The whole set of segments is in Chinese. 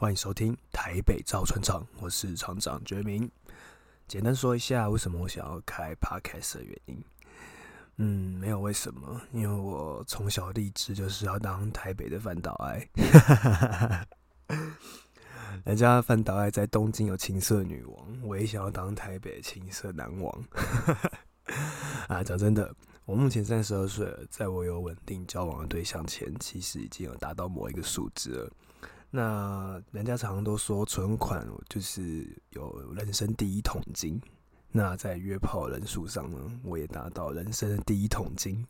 欢迎收听台北造船厂，我是厂长觉明。简单说一下为什么我想要开 podcast 的原因。嗯，没有为什么，因为我从小立志就是要当台北的范岛爱。人家范岛爱在东京有情色女王，我也想要当台北情色男王。啊，讲真的，我目前三十二岁了，在我有稳定交往的对象前，其实已经有达到某一个数字了。那人家常常都说存款就是有人生第一桶金。那在约炮人数上呢，我也达到人生第一桶金，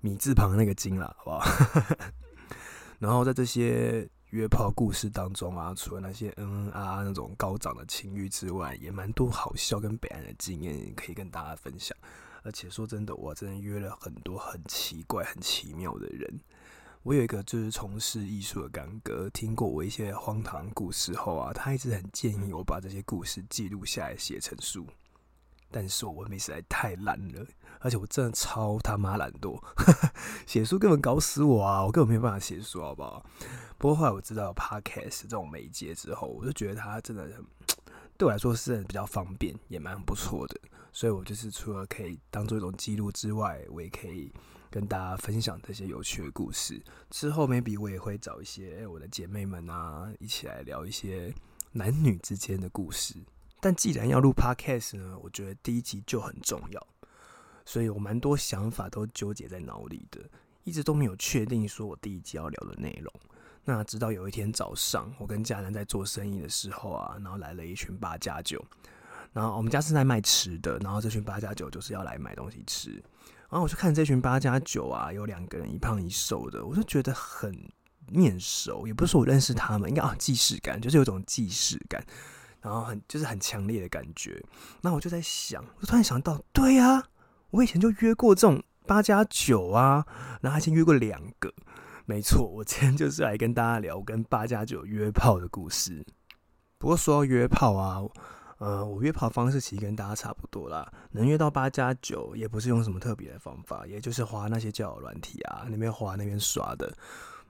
米字旁那个金啦，好不好？然后在这些约炮故事当中啊，除了那些嗯嗯啊啊那种高涨的情欲之外，也蛮多好笑跟北岸的经验可以跟大家分享。而且说真的，我真的约了很多很奇怪、很奇妙的人。我有一个就是从事艺术的干哥，听过我一些荒唐故事后啊，他一直很建议我把这些故事记录下来写成书。但是我文笔实在太烂了，而且我真的超他妈懒惰，写书根本搞死我啊！我根本没有办法写书，好不好？不过后来我知道 podcast 这种媒介之后，我就觉得它真的很对我来说是比较方便，也蛮不错的。所以我就是除了可以当做一种记录之外，我也可以。跟大家分享这些有趣的故事之后，maybe 我也会找一些我的姐妹们啊，一起来聊一些男女之间的故事。但既然要录 podcast 呢，我觉得第一集就很重要，所以我蛮多想法都纠结在脑里的，一直都没有确定说我第一集要聊的内容。那直到有一天早上，我跟家人在做生意的时候啊，然后来了一群八加九，然后我们家是在卖吃的，然后这群八加九就是要来买东西吃。然后我就看这群八加九啊，有两个人一胖一瘦的，我就觉得很面熟，也不是说我认识他们，应该啊既视感，就是有种既视感，然后很就是很强烈的感觉。那我就在想，我突然想到，对呀，我以前就约过这种八加九啊，然后还先约过两个，没错，我今天就是来跟大家聊跟八加九约炮的故事。不过说到约炮啊。呃，我约炮方式其实跟大家差不多啦，能约到八加九，也不是用什么特别的方法，也就是花那些交友软体啊，那边花那边刷的。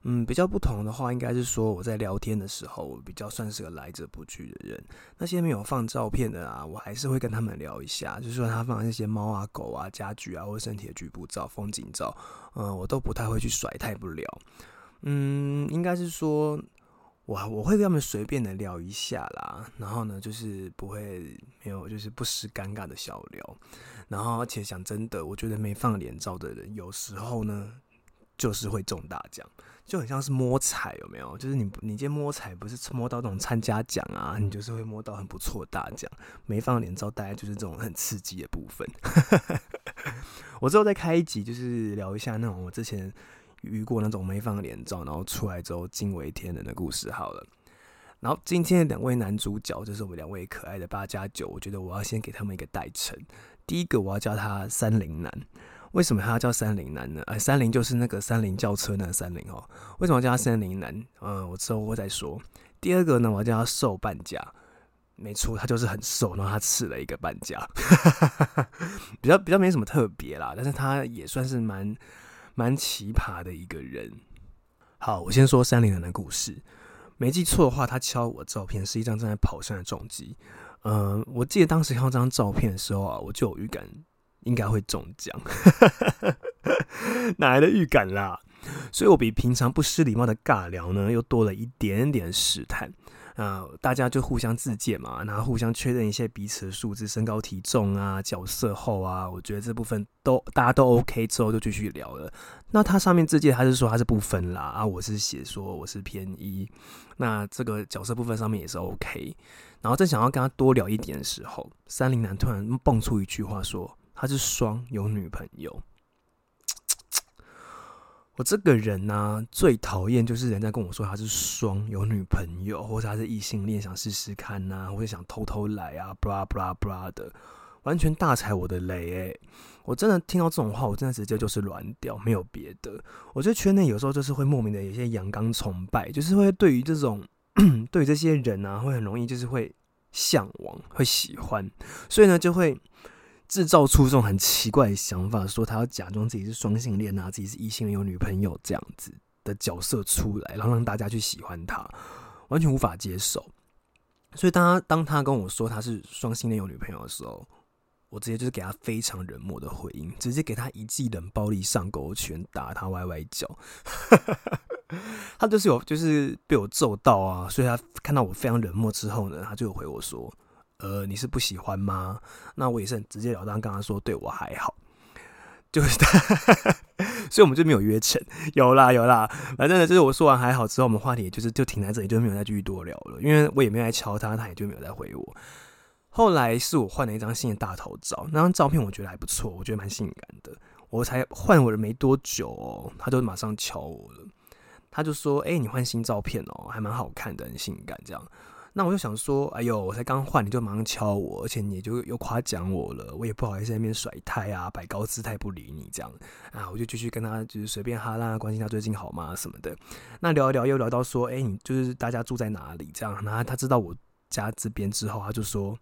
嗯，比较不同的话，应该是说我在聊天的时候，我比较算是个来者不拒的人。那些没有放照片的啊，我还是会跟他们聊一下，就是说他放那些猫啊、狗啊、家具啊，或身体的局部照、风景照，嗯，我都不太会去甩，太不聊。嗯，应该是说。我我会跟他们随便的聊一下啦，然后呢，就是不会没有，就是不失尴尬的小聊。然后，而且讲真的，我觉得没放脸照的人，有时候呢，就是会中大奖，就很像是摸彩，有没有？就是你你今天摸彩，不是摸到那种参加奖啊，你就是会摸到很不错大奖。没放脸照，大概就是这种很刺激的部分。我之后再开一集，就是聊一下那种我之前。遇过那种没放脸照，然后出来之后惊为天人的故事。好了，然后今天的两位男主角就是我们两位可爱的八加九。我觉得我要先给他们一个代称。第一个我要叫他三菱男。为什么他要叫三菱男呢？呃，三菱就是那个三菱轿车那三菱哦。为什么叫他三菱男？嗯，我之后会再说。第二个呢，我要叫他瘦半价。没错，他就是很瘦，然后他吃了一个半价，比较比较没什么特别啦，但是他也算是蛮。蛮奇葩的一个人。好，我先说三菱人的故事。没记错的话，他敲我照片是一张正在跑山的重机。嗯，我记得当时看到这张照片的时候啊，我就有预感应该会中奖。哪来的预感啦？所以我比平常不失礼貌的尬聊呢，又多了一点点试探。啊，大家就互相自荐嘛，然后互相确认一些彼此的数字、身高、体重啊、角色后啊，我觉得这部分都大家都 OK 之后就继续聊了。那他上面自荐他是说他是不分啦，啊，我是写说我是偏一，那这个角色部分上面也是 OK。然后正想要跟他多聊一点的时候，三零男突然蹦出一句话说他是双有女朋友。我这个人呢，最讨厌就是人家跟我说他是双有女朋友，或者他是异性恋，想试试看呐，或者想偷偷来啊，布拉布拉布拉的，完全大踩我的雷诶，我真的听到这种话，我真的直接就是软掉，没有别的。我觉得圈内有时候就是会莫名的有些阳刚崇拜，就是会对于这种 对于这些人啊，会很容易就是会向往，会喜欢，所以呢就会。制造出这种很奇怪的想法，说他要假装自己是双性恋啊，自己是异性恋有女朋友这样子的角色出来，然后让大家去喜欢他。完全无法接受。所以当他当他跟我说他是双性恋有女朋友的时候，我直接就是给他非常冷漠的回应，直接给他一记冷暴力上勾拳，打他歪歪脚。他就是有就是被我揍到啊，所以他看到我非常冷漠之后呢，他就有回我说：“呃，你是不喜欢吗？”那我也是很直截了当跟他说：“对我还好。”就是他，所以我们就没有约成。有啦有啦，反正呢，就是我说完还好之后，我们话题就是就停在这里，就没有再继续多聊了。因为我也没有来敲他，他也就没有再回我。后来是我换了一张新的大头照，那张照片我觉得还不错，我觉得蛮性感的。我才换我的没多久哦，他就马上敲我了。他就说：“哎，你换新照片哦，还蛮好看的，很性感。”这样，那我就想说：“哎呦，我才刚换，你就马上敲我，而且你就又夸奖我了，我也不好意思在那边甩态啊，摆高姿态不理你这样啊。”我就继续跟他就是随便哈啦，关心他最近好吗什么的。那聊一聊又聊到说：“哎，你就是大家住在哪里？”这样，然后他知道我家这边之后，他就说。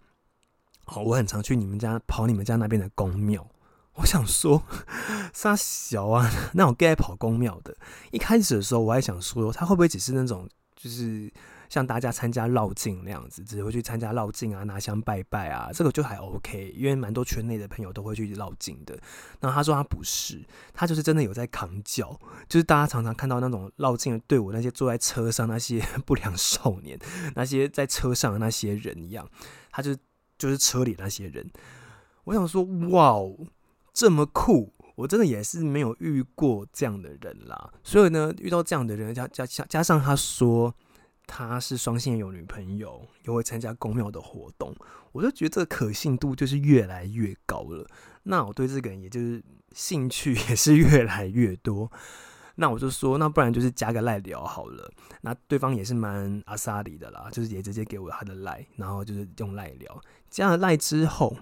哦，我很常去你们家跑你们家那边的公庙。我想说，傻小啊，那我该跑公庙的。一开始的时候，我还想说，他会不会只是那种，就是像大家参加绕境那样子，只会去参加绕境啊，拿香拜拜啊，这个就还 OK，因为蛮多圈内的朋友都会去绕境的。然后他说他不是，他就是真的有在扛脚，就是大家常常看到那种绕境的队伍，那些坐在车上那些 不良少年，那些在车上的那些人一样，他就。就是车里那些人，我想说，哇哦，这么酷！我真的也是没有遇过这样的人啦。所以呢，遇到这样的人，加加加加上他说他是双性有女朋友，又会参加公庙的活动，我就觉得这个可信度就是越来越高了。那我对这个人，也就是兴趣也是越来越多。那我就说，那不然就是加个赖聊好了。那对方也是蛮阿萨里的啦，就是也直接给我他的赖，然后就是用赖聊。加了赖之后，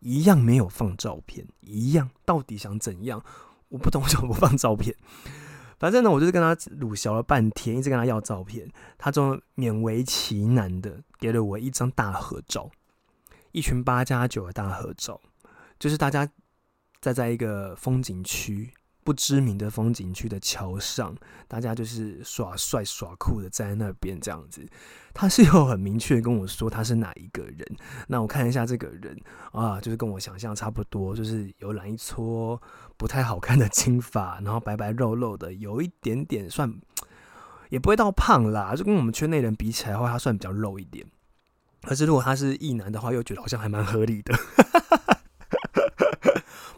一样没有放照片，一样到底想怎样？我不懂为什么不放照片。反正呢，我就是跟他鲁聊了半天，一直跟他要照片，他终勉为其难的给了我一张大合照，一群八加九的大合照，就是大家在在一个风景区。不知名的风景区的桥上，大家就是耍帅耍酷的站在那边这样子。他是有很明确跟我说他是哪一个人。那我看一下这个人啊，就是跟我想象差不多，就是有染一撮不太好看的金发，然后白白肉肉的，有一点点算也不会到胖啦，就跟我们圈内人比起来的话，他算比较肉一点。可是如果他是异男的话，又觉得好像还蛮合理的。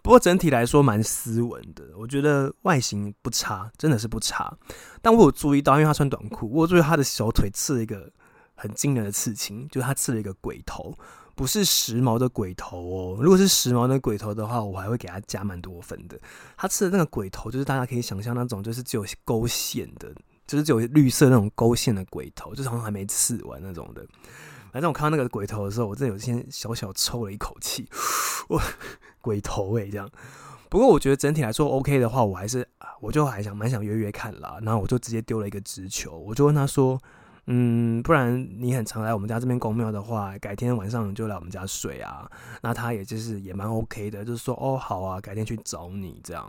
不过整体来说蛮斯文的，我觉得外形不差，真的是不差。但我有注意到，因为他穿短裤，我注意他的小腿刺了一个很惊人的刺青，就是他刺了一个鬼头，不是时髦的鬼头哦。如果是时髦的鬼头的话，我还会给他加蛮多分的。他刺的那个鬼头，就是大家可以想象那种，就是只有勾线的，就是只有绿色那种勾线的鬼头，就是好像还没刺完那种的。反正我看到那个鬼头的时候，我真的有先小小抽了一口气，我鬼头哎这样。不过我觉得整体来说 OK 的话，我还是我就还想蛮想约约看啦。然后我就直接丢了一个直球，我就问他说：“嗯，不然你很常来我们家这边公庙的话，改天晚上就来我们家睡啊？”那他也就是也蛮 OK 的，就是说：“哦，好啊，改天去找你这样。”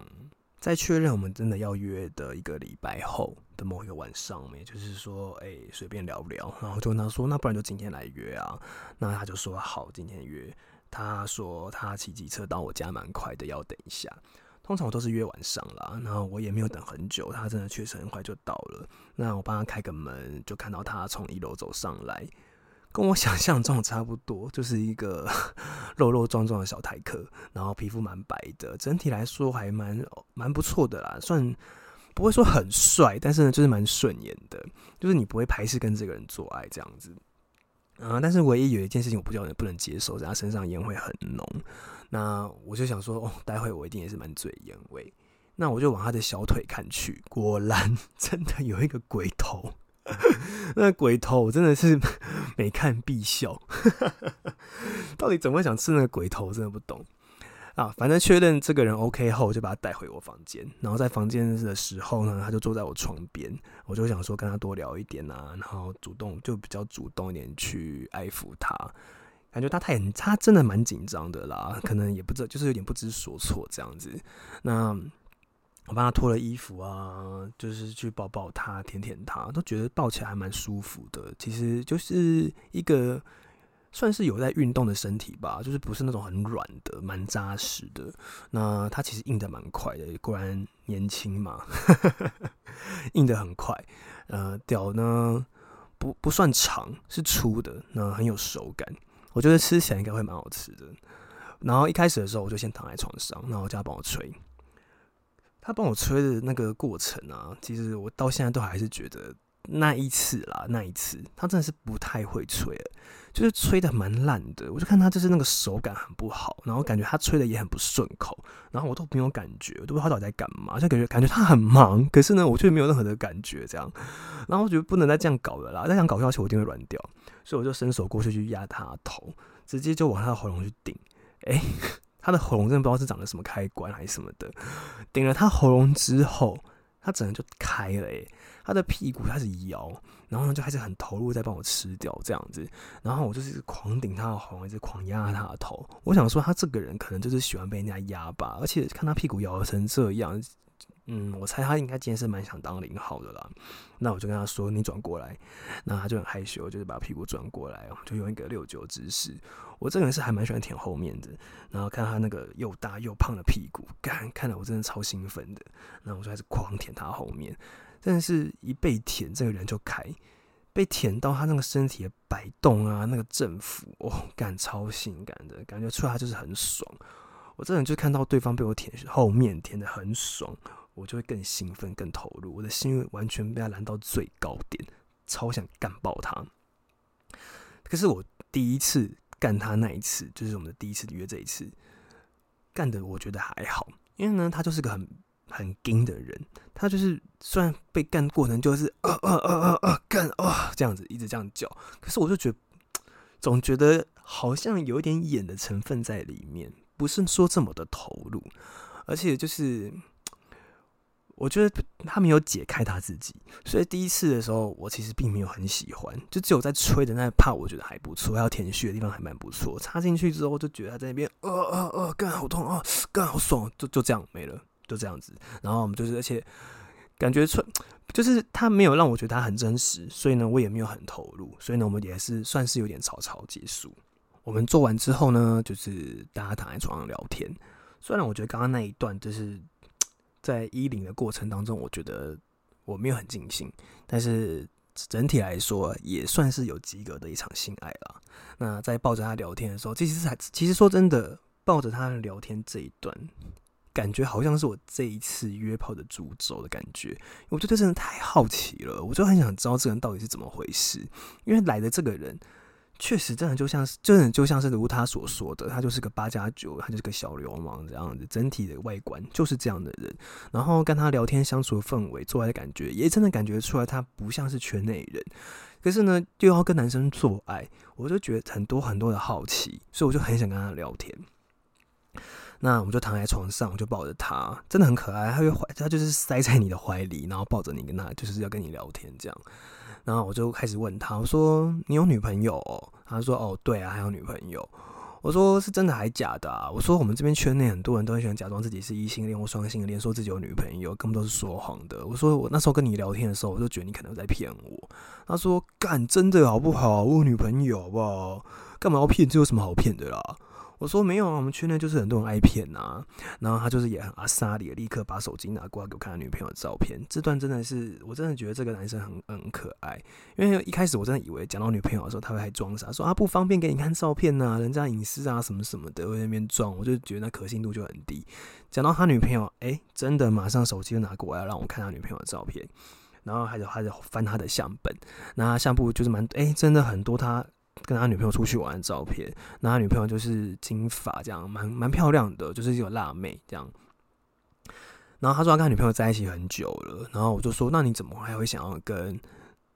在确认我们真的要约的一个礼拜后的某一个晚上，也就是说，哎，随便聊不聊，然后就跟他说，那不然就今天来约啊？那他就说好，今天约。他说他骑机车到我家蛮快的，要等一下。通常我都是约晚上啦，然后我也没有等很久，他真的确实很快就到了。那我帮他开个门，就看到他从一楼走上来。跟我想象中差不多，就是一个 肉肉壮壮的小台客，然后皮肤蛮白的，整体来说还蛮蛮不错的啦，算不会说很帅，但是呢就是蛮顺眼的，就是你不会排斥跟这个人做爱这样子。啊，但是唯一有一件事情我不叫人不能接受，在他身上烟味很浓。那我就想说，哦，待会我一定也是满嘴烟味。那我就往他的小腿看去，果然 真的有一个鬼头。那鬼头我真的是 每看必笑，到底怎么想吃那个鬼头？真的不懂啊！反正确认这个人 OK 后，就把他带回我房间。然后在房间的时候呢，他就坐在我床边，我就想说跟他多聊一点啊，然后主动就比较主动一点去爱抚他。感觉他太他真的蛮紧张的啦，可能也不知道，就是有点不知所措这样子。那我帮他脱了衣服啊，就是去抱抱他、舔舔他，都觉得抱起来还蛮舒服的。其实就是一个算是有在运动的身体吧，就是不是那种很软的、蛮扎实的。那他其实硬的蛮快的，果然年轻嘛，硬的很快。呃，屌呢不不算长，是粗的，那很有手感。我觉得吃起来应该会蛮好吃的。然后一开始的时候，我就先躺在床上，然后叫他帮我吹。他帮我吹的那个过程啊，其实我到现在都还是觉得那一次啦，那一次他真的是不太会吹，就是吹的蛮烂的。我就看他就是那个手感很不好，然后感觉他吹的也很不顺口，然后我都没有感觉，我都不知道他到底在干嘛，就感觉感觉他很忙，可是呢，我却没有任何的感觉这样。然后我觉得不能再这样搞了啦，再这样搞下去我一定会软掉，所以我就伸手过去去压他头，直接就往他的喉咙去顶，哎。他的喉咙真的不知道是长了什么开关还是什么的，顶了他喉咙之后，他整个就开了诶，他的屁股开始摇，然后呢就开始很投入在帮我吃掉这样子，然后我就是狂顶他的喉咙，一直狂压他的头。我想说他这个人可能就是喜欢被人家压吧，而且看他屁股摇成这样。嗯，我猜他应该今天是蛮想当零号的啦。那我就跟他说：“你转过来。”那他就很害羞，就是把屁股转过来，就用一个六九姿势。我这个人是还蛮喜欢舔后面的，然后看他那个又大又胖的屁股，干看了我真的超兴奋的。那我就开始狂舔他后面，真的是一被舔，这个人就开，被舔到他那个身体的摆动啊，那个振幅，哦，干超性感的感觉出来，就是很爽。我这人就看到对方被我舔后面舔的很爽。我就会更兴奋、更投入，我的心完全被他燃到最高点，超想干爆他。可是我第一次干他那一次，就是我们的第一次约这一次，干的我觉得还好，因为呢，他就是个很很硬的人，他就是虽然被干过程就是呃呃呃呃呃干啊这样子一直这样叫，可是我就觉得总觉得好像有一点演的成分在里面，不是说这么的投入，而且就是。我觉得他没有解开他自己，所以第一次的时候，我其实并没有很喜欢，就只有在吹的那一 part 我觉得还不错，还有舔血的地方还蛮不错。插进去之后，就觉得他在那边，呃呃呃，干好痛啊，干好爽，就就这样没了，就这样子。然后我们就是，而且感觉吹，就是他没有让我觉得他很真实，所以呢，我也没有很投入，所以呢，我们也是算是有点草草结束。我们做完之后呢，就是大家躺在床上聊天。虽然我觉得刚刚那一段就是。在衣领的过程当中，我觉得我没有很尽兴，但是整体来说也算是有及格的一场性爱了。那在抱着他聊天的时候，其实还其实说真的，抱着他聊天这一段，感觉好像是我这一次约炮的主轴的感觉。我觉得真的太好奇了，我就很想知道这个人到底是怎么回事，因为来的这个人。确实，真的就像是，真的就像是如他所说的，他就是个八加九，他就是个小流氓这样子。整体的外观就是这样的人，然后跟他聊天相处的氛围，做爱的感觉，也真的感觉出来他不像是圈内人。可是呢，又要跟男生做爱，我就觉得很多很多的好奇，所以我就很想跟他聊天。那我们就躺在床上，我就抱着他，真的很可爱。他会怀，他就是塞在你的怀里，然后抱着你，跟他就是要跟你聊天这样。然后我就开始问他，我说：“你有女朋友？”他说：“哦，对啊，还有女朋友。”我说：“是真的还假的？”？我说：“我们这边圈内很多人都很喜欢假装自己是异性恋或双性恋，说自己有女朋友，根本都是说谎的。”我说：“我那时候跟你聊天的时候，我就觉得你可能在骗我。”他说：“干，真的好不好？我有女朋友好不好？干嘛要骗？这有什么好骗的啦？”我说没有啊，我们圈内就是很多人爱骗呐。然后他就是也很阿萨里，立刻把手机拿过来给我看他女朋友的照片。这段真的是，我真的觉得这个男生很很可爱。因为一开始我真的以为讲到女朋友的时候，他会还装傻，说啊不方便给你看照片呐，人家隐私啊什么什么的，在那边装。我就觉得那可信度就很低。讲到他女朋友，哎，真的马上手机就拿过来让我看他女朋友的照片，然后还有还有翻他的相本，那相簿就是蛮哎，真的很多他。跟他女朋友出去玩的照片，那他女朋友就是金发，这样蛮蛮漂亮的，就是有辣妹这样。然后他说他跟他女朋友在一起很久了，然后我就说那你怎么还会想要跟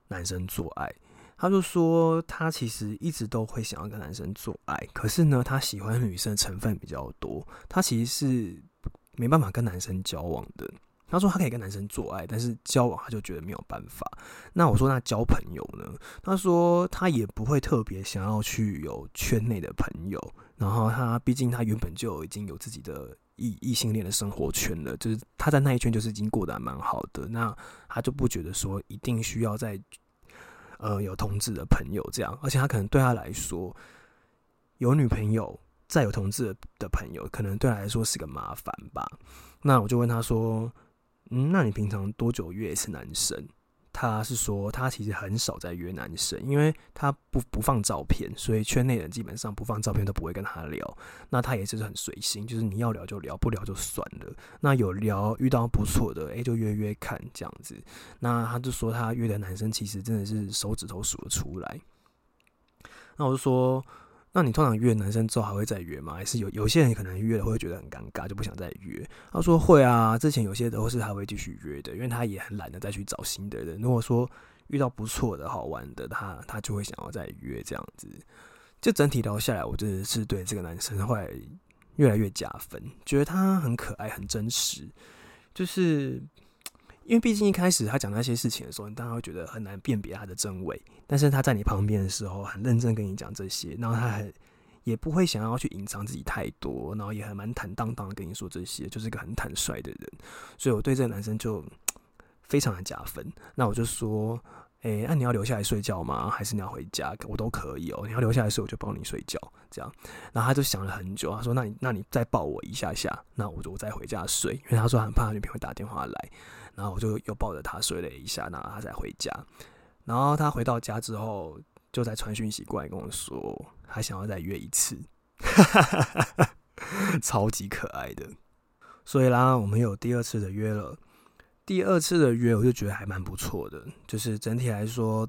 男生做爱？他就说他其实一直都会想要跟男生做爱，可是呢他喜欢女生成分比较多，他其实是没办法跟男生交往的。他说他可以跟男生做爱，但是交往他就觉得没有办法。那我说那交朋友呢？他说他也不会特别想要去有圈内的朋友，然后他毕竟他原本就已经有自己的异异性恋的生活圈了，就是他在那一圈就是已经过得还蛮好的，那他就不觉得说一定需要在呃有同志的朋友这样，而且他可能对他来说有女朋友再有同志的朋友，可能对他来说是个麻烦吧。那我就问他说。嗯，那你平常多久约一次男生？他是说他其实很少在约男生，因为他不不放照片，所以圈内人基本上不放照片都不会跟他聊。那他也是很随性，就是你要聊就聊，不聊就算了。那有聊遇到不错的，诶，就约约看这样子。那他就说他约的男生其实真的是手指头数得出来。那我就说。那你通常约男生之后还会再约吗？还是有有些人可能约了会觉得很尴尬，就不想再约？他说会啊，之前有些都是还会继续约的，因为他也很懒得再去找新的人。如果说遇到不错的好玩的，他他就会想要再约这样子。就整体聊下来，我真的是对这个男生会越来越加分，觉得他很可爱、很真实，就是。因为毕竟一开始他讲那些事情的时候，你当然会觉得很难辨别他的真伪。但是他在你旁边的时候，很认真跟你讲这些，然后他还也不会想要去隐藏自己太多，然后也还蛮坦荡荡的跟你说这些，就是一个很坦率的人。所以我对这个男生就 非常的加分。那我就说，诶，那你要留下来睡觉吗？还是你要回家？我都可以哦。你要留下来睡，我就帮你睡觉。这样，然后他就想了很久，他说：“那你那你再抱我一下下，那我就我再回家睡。”因为他说很怕他女朋友会打电话来。然后我就又抱着他睡了一下，然后他才回家。然后他回到家之后，就在传讯息过来跟我说，他想要再约一次，超级可爱的。所以啦，我们有第二次的约了。第二次的约，我就觉得还蛮不错的，就是整体来说，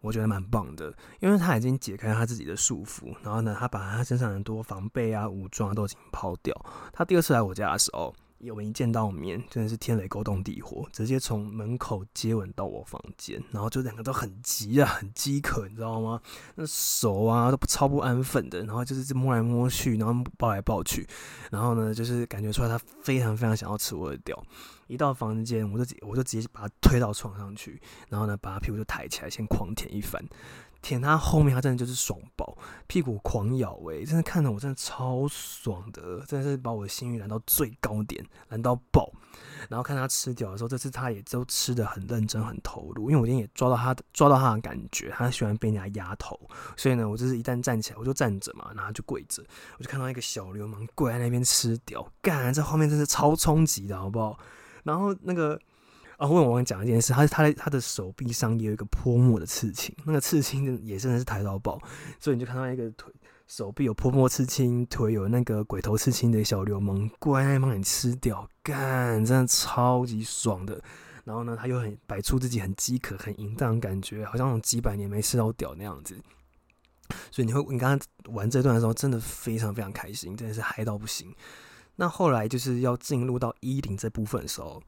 我觉得蛮棒的，因为他已经解开他自己的束缚，然后呢，他把他身上很多防备啊、武装都已经抛掉。他第二次来我家的时候。我们一见到面，真的是天雷勾动地火，直接从门口接吻到我房间，然后就两个都很急啊，很饥渴，你知道吗？那手啊都不超不安分的，然后就是摸来摸去，然后抱来抱去，然后呢，就是感觉出来他非常非常想要吃我的屌。一到房间，我就我就直接把他推到床上去，然后呢，把他屁股就抬起来，先狂舔一番。舔他后面，他真的就是爽爆，屁股狂咬诶，真的看着我真的超爽的，真的是把我的性欲燃到最高点，燃到爆。然后看他吃屌的时候，这次他也都吃的很认真、很投入，因为我今天也抓到他抓到他的感觉，他喜欢被人家压头，所以呢，我就是一旦站起来，我就站着嘛，然后就跪着，我就看到一个小流氓跪在那边吃屌，干，这画面真是超冲击的，好不好？然后那个。啊，我忘讲一件事，他他的他的手臂上也有一个泼墨的刺青，那个刺青也真的是抬到爆，所以你就看到一个腿手臂有泼墨刺青，腿有那个鬼头刺青的小流氓，乖帮你吃掉，干，真的超级爽的。然后呢，他又很摆出自己很饥渴、很淫荡的感觉，好像几百年没吃到屌那样子。所以你会，你刚刚玩这段的时候，真的非常非常开心，真的是嗨到不行。那后来就是要进入到衣领这部分的时候。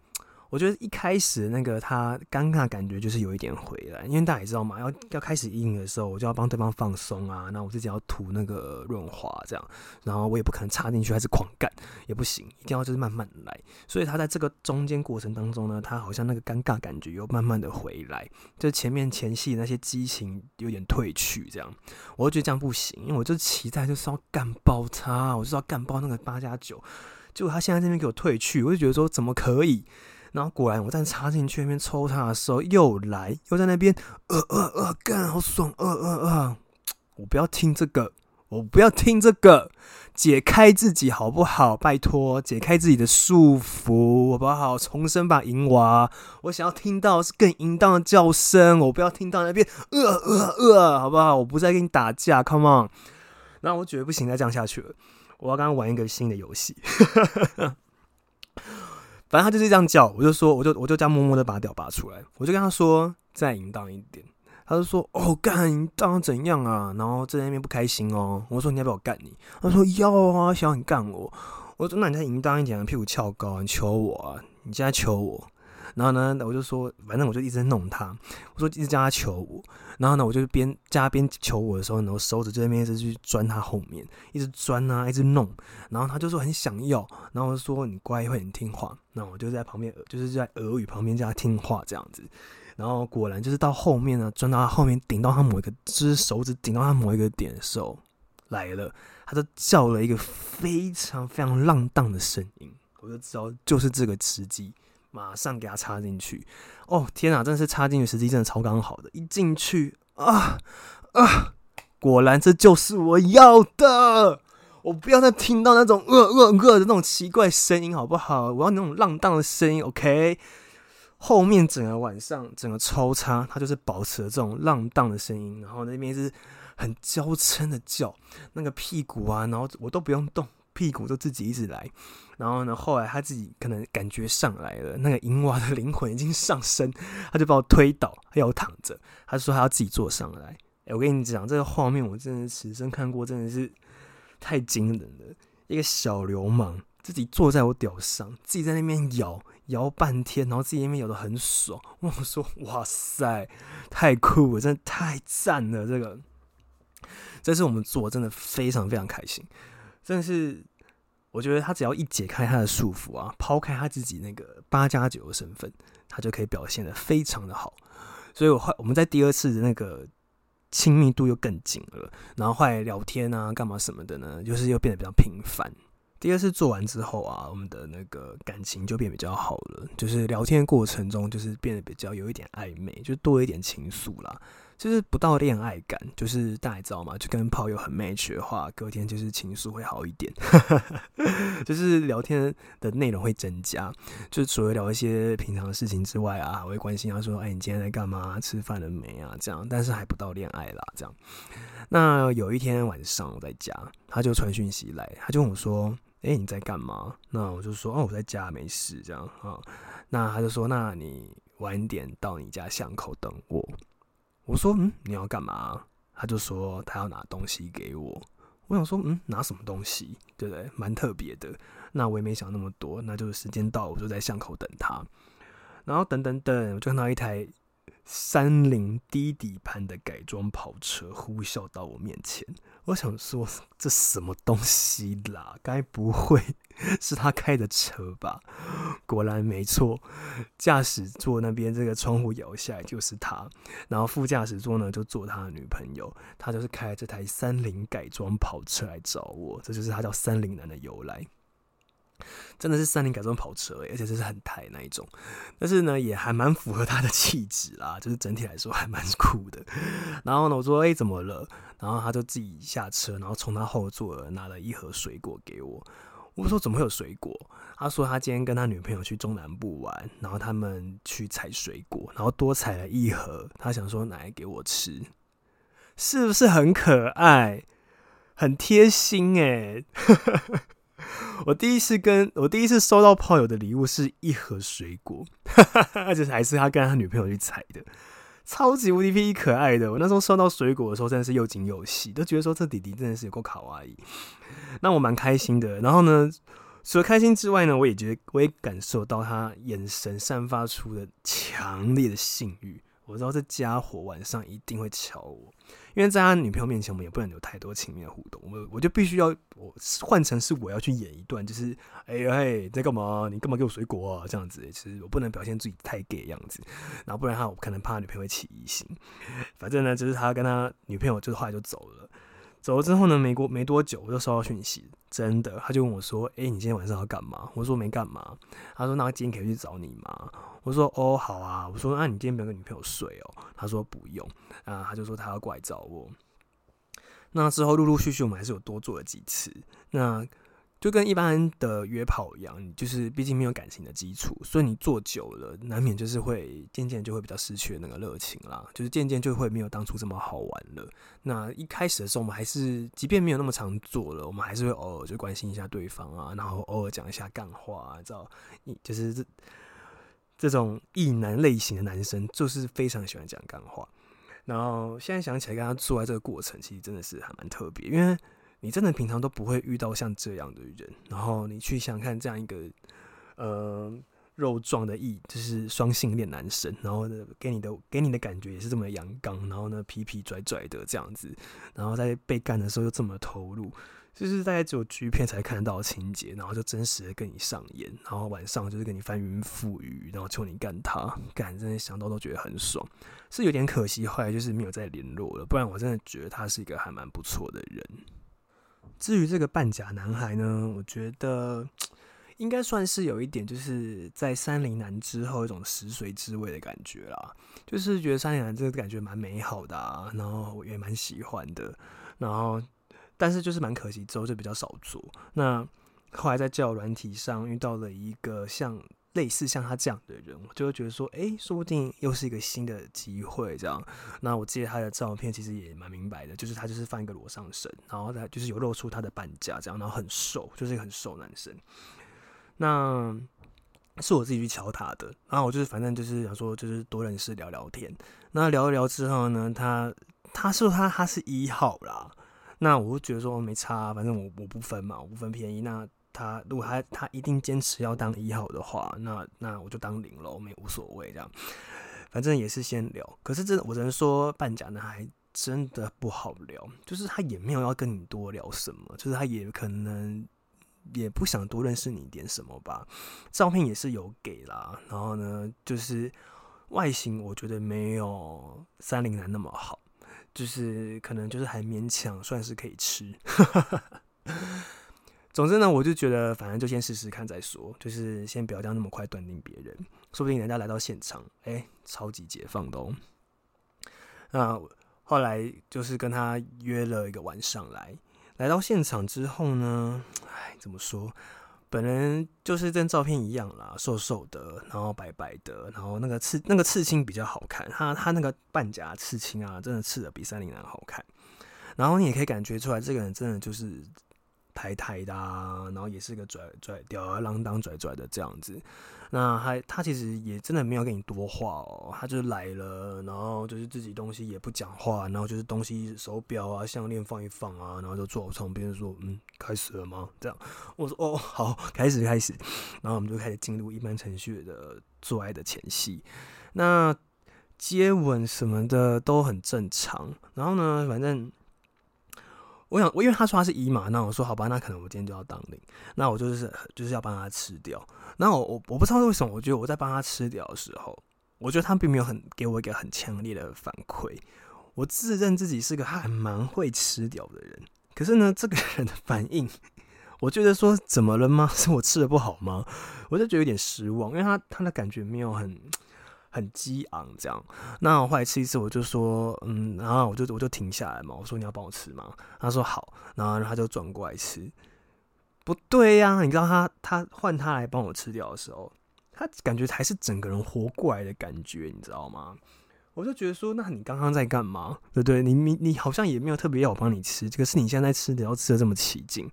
我觉得一开始那个他尴尬感觉就是有一点回来，因为大家也知道嘛，要要开始硬的时候，我就要帮对方放松啊，那我自己要涂那个润滑这样，然后我也不可能插进去还是狂干也不行，一定要就是慢慢来。所以他在这个中间过程当中呢，他好像那个尴尬感觉又慢慢的回来，就前面前戏那些激情有点褪去这样，我就觉得这样不行，因为我就期待就是要干爆他，我就要干爆那个八加九，结果他现在这边给我退去，我就觉得说怎么可以？然后果然，我在插进去那边抽他的时候，又来，又在那边呃呃呃干，好爽呃呃呃！我不要听这个，我不要听这个，解开自己好不好？拜托，解开自己的束缚，好不好？重生吧，银娃！我想要听到是更淫荡的叫声，我不要听到那边呃呃呃，好不好？我不再跟你打架，Come on！然后我觉得不行，再这样下去了，我要刚刚玩一个新的游戏。反正他就是这样叫，我就说，我就我就这样默默的把屌拔出来，我就跟他说再淫荡一点，他就说哦干淫荡怎样啊？然后在那边不开心哦，我说你要不要我干你？他说要啊，想要你干我。我说那你再淫荡一点，屁股翘高，你求我啊？你现在求我？然后呢，我就说，反正我就一直在弄他，我说一直叫他求我。然后呢，我就边叫他边求我的时候，然后手指这边一直去钻他后面，一直钻啊，一直弄。然后他就说很想要，然后我就说你乖会很听话。那我就在旁边，就是在俄语旁边叫他听话这样子。然后果然就是到后面呢，钻到他后面，顶到他某一个，就是手指顶到他某一个点的时候来了，他就叫了一个非常非常浪荡的声音，我就知道就是这个时机，马上给他插进去。哦天哪，真的是插进去时机真的超刚好的，一进去啊啊，果然这就是我要的，我不要再听到那种呃呃呃的那种奇怪声音，好不好？我要那种浪荡的声音，OK。后面整个晚上，整个抽插，它就是保持了这种浪荡的声音，然后那边是很娇嗔的叫，那个屁股啊，然后我都不用动，屁股都自己一直来。然后呢，后来他自己可能感觉上来了，那个银娃的灵魂已经上升，他就把我推倒，要我躺着，他说他要自己坐上来。哎，我跟你讲，这个画面我真的此生看过，真的是太惊人了。一个小流氓自己坐在我屌上，自己在那边摇。摇半天，然后自己那边摇的很爽。我说：“哇塞，太酷了，真的太赞了！这个，这是我们做，真的非常非常开心。真的是，我觉得他只要一解开他的束缚啊，抛开他自己那个八加九的身份，他就可以表现的非常的好。所以，我后我们在第二次的那个亲密度又更紧了，然后后来聊天啊，干嘛什么的呢，就是又变得比较频繁。”第二次做完之后啊，我们的那个感情就变比较好了，就是聊天过程中就是变得比较有一点暧昧，就多一点情愫啦。就是不到恋爱感，就是大家知道嘛，就跟炮友很 match 的话，隔天就是情愫会好一点，就是聊天的内容会增加，就除了聊一些平常的事情之外啊，我会关心他说，哎，你今天在干嘛？吃饭了没啊？这样，但是还不到恋爱啦，这样。那有一天晚上我在家，他就传讯息来，他就问我说。哎，你在干嘛？那我就说，哦，我在家，没事，这样啊。那他就说，那你晚点到你家巷口等我。我说，嗯，你要干嘛？他就说他要拿东西给我。我想说，嗯，拿什么东西？对不对？蛮特别的。那我也没想那么多，那就是时间到，我就在巷口等他。然后等等等，我就看到一台。三菱低底盘的改装跑车呼啸到我面前，我想说这什么东西啦？该不会是他开的车吧？果然没错，驾驶座那边这个窗户摇下来就是他，然后副驾驶座呢就坐他的女朋友，他就是开这台三菱改装跑车来找我，这就是他叫三菱男的由来。真的是三菱改装跑车而且这是很台那一种，但是呢也还蛮符合他的气质啦，就是整体来说还蛮酷的。然后呢我说哎怎么了？然后他就自己下车，然后从他后座拿了一盒水果给我。我说怎么会有水果？他说他今天跟他女朋友去中南部玩，然后他们去采水果，然后多采了一盒，他想说拿来给我吃，是不是很可爱，很贴心哎？我第一次跟我第一次收到炮友的礼物是一盒水果，而 且还是他跟他女朋友去采的，超级无敌屁可爱的。我那时候收到水果的时候，真的是又惊又喜，都觉得说这弟弟真的是有够卡哇伊，那我蛮开心的。然后呢，除了开心之外呢，我也觉得我也感受到他眼神散发出的强烈的性欲。我知道这家伙晚上一定会敲我。因为在他女朋友面前，我们也不能有太多亲密的互动，我我就必须要换成是我要去演一段，就是哎哎在干嘛？你干嘛给我水果啊？这样子，其实我不能表现自己太 gay 样子，然后不然他我可能怕女朋友会起疑心。反正呢，就是他跟他女朋友就是后来就走了。走了之后呢，没过没多久，我就收到讯息，真的，他就问我说：“哎，你今天晚上要干嘛？”我说：“没干嘛。”他说：“那今天可以去找你吗？”我说：“哦，好啊。”我说：“那你今天不要跟女朋友睡哦。”他说：“不用。”啊，他就说他要过来找我。那之后陆陆续续我们还是有多做了几次。那。就跟一般的约炮一样，就是毕竟没有感情的基础，所以你做久了，难免就是会渐渐就会比较失去那个热情啦，就是渐渐就会没有当初这么好玩了。那一开始的时候，我们还是即便没有那么常做了，我们还是会偶尔就关心一下对方啊，然后偶尔讲一下干话啊，知道？就是这这种异男类型的男生，就是非常喜欢讲干话。然后现在想起来，跟他做爱这个过程，其实真的是还蛮特别，因为。你真的平常都不会遇到像这样的人，然后你去想看这样一个，呃，肉壮的异，就是双性恋男生，然后呢，给你的给你的感觉也是这么阳刚，然后呢，皮皮拽拽的这样子，然后在被干的时候又这么投入，就是大概只有剧片才看得到的情节，然后就真实的跟你上演，然后晚上就是跟你翻云覆雨，然后求你干他，干真的想到都觉得很爽，是有点可惜，后来就是没有再联络了，不然我真的觉得他是一个还蛮不错的人。至于这个半假男孩呢，我觉得。应该算是有一点，就是在山林南之后一种食髓知味的感觉啦，就是觉得山林南这个感觉蛮美好的，啊，然后我也蛮喜欢的，然后但是就是蛮可惜，之后就比较少做。那后来在交友软体上遇到了一个像类似像他这样的人，我就会觉得说，哎，说不定又是一个新的机会这样。那我记得他的照片其实也蛮明白的，就是他就是放一个裸上身，然后他就是有露出他的半甲这样，然后很瘦，就是一个很瘦男生。那是我自己去敲他的，然后我就是反正就是想说，就是多认识聊聊天。那聊一聊之后呢，他他说他他是一号啦，那我就觉得说没差，反正我我不分嘛，我不分便宜。那他如果他他一定坚持要当一号的话，那那我就当零喽，没无所谓这样。反正也是先聊，可是真的我只能说半假呢还真的不好聊，就是他也没有要跟你多聊什么，就是他也可能。也不想多认识你点什么吧，照片也是有给啦，然后呢，就是外形我觉得没有三零男那么好，就是可能就是还勉强算是可以吃。总之呢，我就觉得反正就先试试看再说，就是先不要这样那么快断定别人，说不定人家来到现场，哎，超级解放的哦。那后来就是跟他约了一个晚上来。来到现场之后呢，哎，怎么说？本人就是跟照片一样啦，瘦瘦的，然后白白的，然后那个刺那个刺青比较好看，他他那个半甲刺青啊，真的刺的比三零男好看。然后你也可以感觉出来，这个人真的就是台台的，然后也是个拽拽吊儿郎当拽拽的这样子。那还他其实也真的没有跟你多话哦，他就是来了，然后就是自己东西也不讲话，然后就是东西手表啊项链放一放啊，然后就坐我旁边说，嗯，开始了吗？这样我说哦好，开始开始，然后我们就开始进入一般程序的做爱的前戏，那接吻什么的都很正常，然后呢，反正。我想，我因为他说他是一嘛，那我说好吧，那可能我今天就要当零，那我就是就是要帮他吃掉。那我我我不知道为什么，我觉得我在帮他吃掉的时候，我觉得他并没有很给我一个很强烈的反馈。我自认自己是个还蛮会吃掉的人，可是呢，这个人的反应，我觉得说怎么了吗？是我吃的不好吗？我就觉得有点失望，因为他他的感觉没有很。很激昂，这样。那我后来吃一次，我就说，嗯，然后我就我就停下来嘛。我说你要帮我吃吗？他说好。然后他就转过来吃。不对呀，你知道他他换他来帮我吃掉的时候，他感觉还是整个人活过来的感觉，你知道吗？我就觉得说，那你刚刚在干嘛？对不对？你你你好像也没有特别要我帮你吃，这个是你现在吃的，要吃的这么起劲，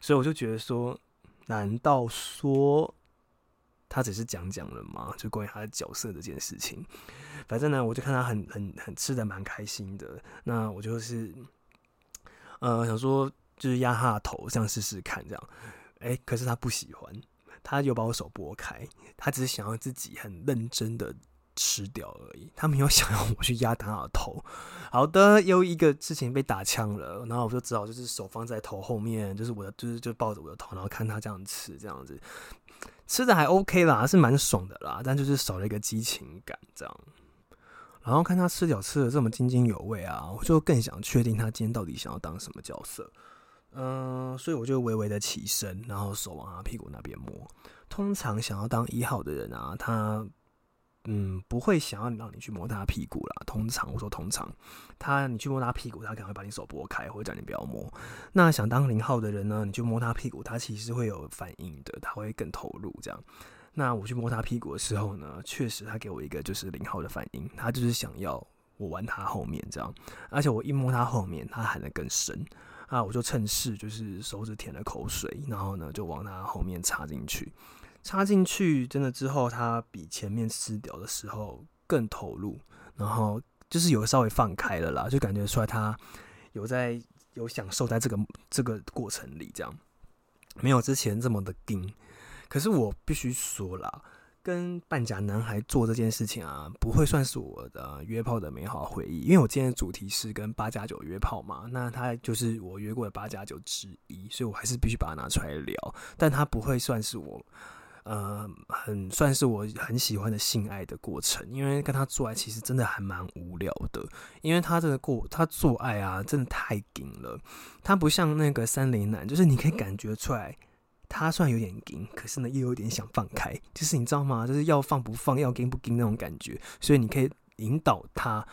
所以我就觉得说，难道说？他只是讲讲了嘛，就关于他的角色这件事情。反正呢，我就看他很很很吃的蛮开心的。那我就是，呃，想说就是压他的头，这样试试看，这样。哎，可是他不喜欢，他又把我手拨开。他只是想要自己很认真的吃掉而已，他没有想要我去压他的头。好的，又一个事情被打枪了，然后我就只好就是手放在头后面，就是我的就是就抱着我的头，然后看他这样吃，这样子。吃的还 OK 啦，是蛮爽的啦，但就是少了一个激情感这样。然后看他吃脚吃的这么津津有味啊，我就更想确定他今天到底想要当什么角色。嗯，所以我就微微的起身，然后手往他屁股那边摸。通常想要当一号的人啊，他。嗯，不会想要让你去摸他屁股啦。通常我说通常，他你去摸他屁股，他可能会把你手拨开，或者叫你不要摸。那想当零号的人呢，你去摸他屁股，他其实会有反应的，他会更投入这样。那我去摸他屁股的时候呢，确实他给我一个就是零号的反应，他就是想要我玩他后面这样。而且我一摸他后面，他喊得更深啊，我就趁势就是手指舔了口水，然后呢就往他后面插进去。插进去，真的之后，他比前面撕掉的时候更投入，然后就是有稍微放开了啦，就感觉出来他有在有享受在这个这个过程里，这样没有之前这么的硬。可是我必须说啦，跟半假男孩做这件事情啊，不会算是我的约炮的美好回忆，因为我今天的主题是跟八加九约炮嘛，那他就是我约过的八加九之一，所以我还是必须把它拿出来聊，但他不会算是我，呃，很算是我很喜欢的性爱的过程，因为跟他做爱其实真的还蛮无聊的，因为他这个过他做爱啊，真的太紧了，他不像那个三零男，就是你可以感觉出来。他虽然有点紧，可是呢又有点想放开，就是你知道吗？就是要放不放，要硬不硬那种感觉。所以你可以引导他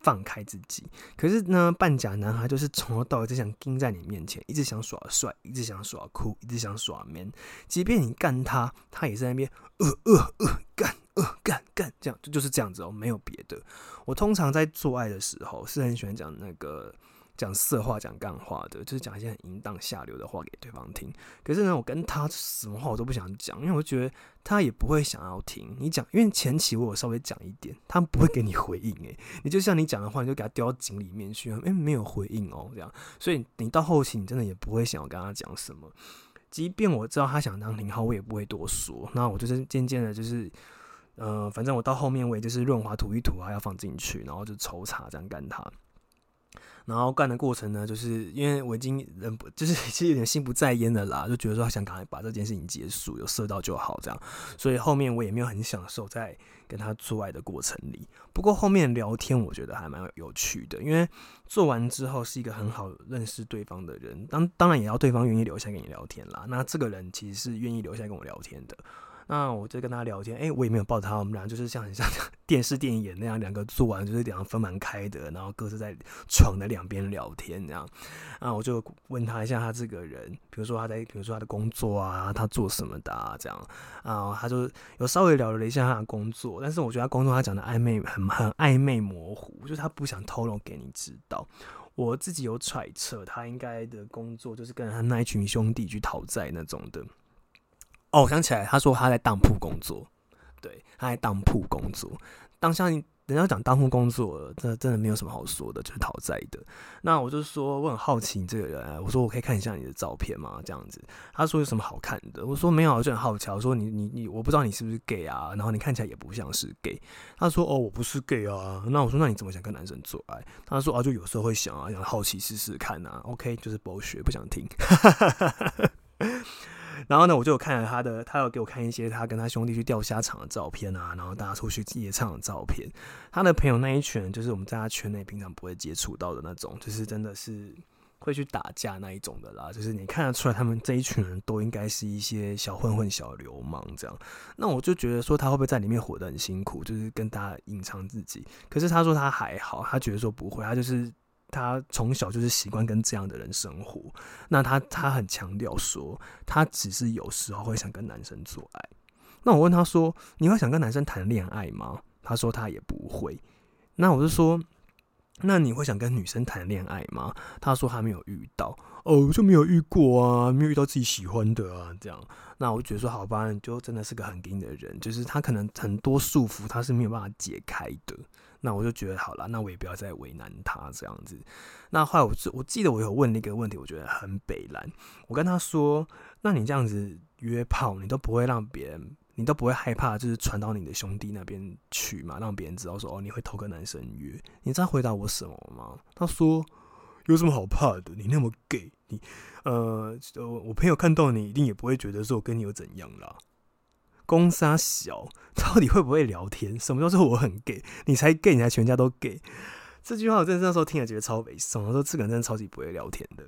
放开自己。可是呢，半假男孩就是从头到尾就想盯在你面前，一直想耍帅，一直想耍酷，一直想耍 man。即便你干他，他也在那边呃呃呃干呃干干，这样就就是这样子哦，没有别的。我通常在做爱的时候是很喜欢讲那个。讲色话、讲干话的，就是讲一些很淫荡下流的话给对方听。可是呢，我跟他什么话我都不想讲，因为我觉得他也不会想要听你讲。因为前期我有稍微讲一点，他不会给你回应。诶，你就像你讲的话，你就给他丢到井里面去，诶，没有回应哦，这样。所以你到后期，你真的也不会想要跟他讲什么。即便我知道他想当零号，我也不会多说。那我就是渐渐的，就是，呃，反正我到后面我也就是润滑涂一涂啊，要放进去，然后就抽查这样干他。然后干的过程呢，就是因为我已经人不，就是其实有点心不在焉的啦，就觉得说想赶快把这件事情结束，有射到就好这样。所以后面我也没有很享受在跟他做爱的过程里。不过后面聊天我觉得还蛮有趣的，因为做完之后是一个很好认识对方的人，当当然也要对方愿意留下跟你聊天啦。那这个人其实是愿意留下跟我聊天的。那我就跟他聊天，哎，我也没有抱他，我们俩就是像很像 电视电影演那样，两个做完就是两个分蛮开的，然后各自在床的两边聊天这样。啊，我就问他一下他这个人，比如说他在，比如说他的工作啊，他做什么的啊，这样啊，他就有稍微聊了一下他的工作，但是我觉得他工作他讲的暧昧很很暧昧模糊，就是他不想透露给你知道。我自己有揣测，他应该的工作就是跟他那一群兄弟去讨债那种的。哦，我想起来，他说他在当铺工作，对，他在当铺工作。当下人家讲当铺工作，这真的没有什么好说的，就是讨债的。那我就说，我很好奇你这个人，我说我可以看一下你的照片吗？这样子，他说有什么好看的？我说没有，我就很好奇。我说你你你，我不知道你是不是 gay 啊？然后你看起来也不像是 gay。他说哦，我不是 gay 啊。那我说那你怎么想跟男生做爱？他说啊，就有时候会想啊，想好奇试试看啊。OK，就是博学，不想听。然后呢，我就看了他的，他有给我看一些他跟他兄弟去钓虾场的照片啊，然后大家出去夜唱的照片。他的朋友那一群，就是我们在他圈内平常不会接触到的那种，就是真的是会去打架那一种的啦。就是你看得出来，他们这一群人都应该是一些小混混、小流氓这样。那我就觉得说，他会不会在里面活得很辛苦，就是跟大家隐藏自己？可是他说他还好，他觉得说不会，他就是。他从小就是习惯跟这样的人生活，那他他很强调说，他只是有时候会想跟男生做爱。那我问他说，你会想跟男生谈恋爱吗？他说他也不会。那我就说，那你会想跟女生谈恋爱吗？他说他没有遇到，哦，就没有遇过啊，没有遇到自己喜欢的啊，这样。那我觉得说，好吧，你就真的是个很硬的人，就是他可能很多束缚他是没有办法解开的。那我就觉得好了，那我也不要再为难他这样子。那后来我我记得我有问那个问题，我觉得很北蓝。我跟他说：“那你这样子约炮，你都不会让别人，你都不会害怕，就是传到你的兄弟那边去嘛，让别人知道说哦，你会偷跟男生约。”你知道回答我什么吗？他说：“有什么好怕的？你那么 gay，你呃，我朋友看到你一定也不会觉得说我跟你有怎样啦。”公杀小到底会不会聊天？什么叫做我很 gay？你才 gay，你才全家都 gay？这句话我真的那时候听了觉得超悲伤。我说这个人真的超级不会聊天的。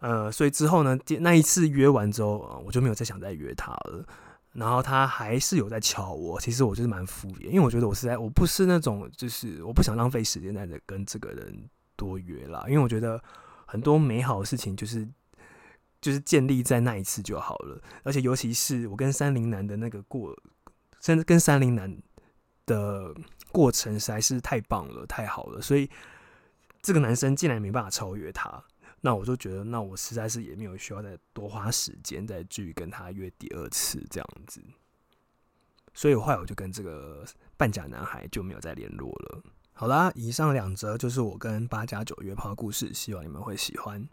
呃，所以之后呢，那一次约完之后，我就没有再想再约他了。然后他还是有在敲我，其实我就是蛮敷衍，因为我觉得我是在我不是那种就是我不想浪费时间在跟这个人多约啦，因为我觉得很多美好的事情就是。就是建立在那一次就好了，而且尤其是我跟三零男的那个过，甚至跟三零男的过程实在是太棒了，太好了，所以这个男生竟然没办法超越他，那我就觉得，那我实在是也没有需要再多花时间再去跟他约第二次这样子，所以后来我就跟这个半假男孩就没有再联络了。好啦，以上两则就是我跟八加九约炮的故事，希望你们会喜欢。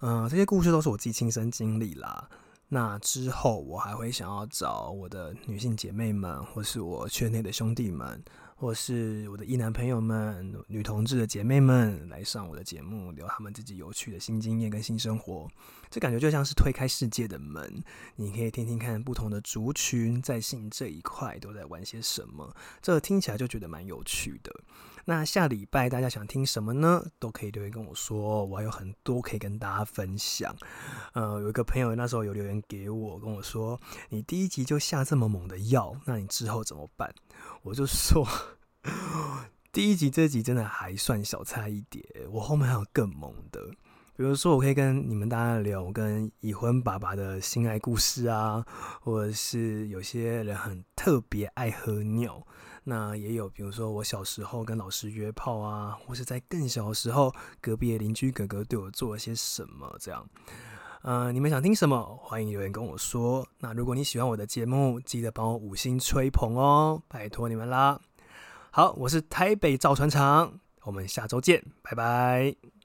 嗯，这些故事都是我自己亲身经历啦。那之后我还会想要找我的女性姐妹们，或是我圈内的兄弟们。或是我的异男朋友们、女同志的姐妹们来上我的节目，聊他们自己有趣的新经验跟新生活，这感觉就像是推开世界的门，你可以听听看不同的族群在性这一块都在玩些什么，这听起来就觉得蛮有趣的。那下礼拜大家想听什么呢？都可以留言跟我说，我还有很多可以跟大家分享。呃，有一个朋友那时候有留言给我，跟我说：“你第一集就下这么猛的药，那你之后怎么办？”我就说，第一集这集真的还算小菜一碟，我后面还有更猛的，比如说我可以跟你们大家聊跟已婚爸爸的性爱故事啊，或者是有些人很特别爱喝尿，那也有比如说我小时候跟老师约炮啊，或是在更小的时候，隔壁的邻居哥哥对我做了些什么这样。呃，你们想听什么？欢迎留言跟我说。那如果你喜欢我的节目，记得帮我五星吹捧哦，拜托你们啦。好，我是台北造船厂，我们下周见，拜拜。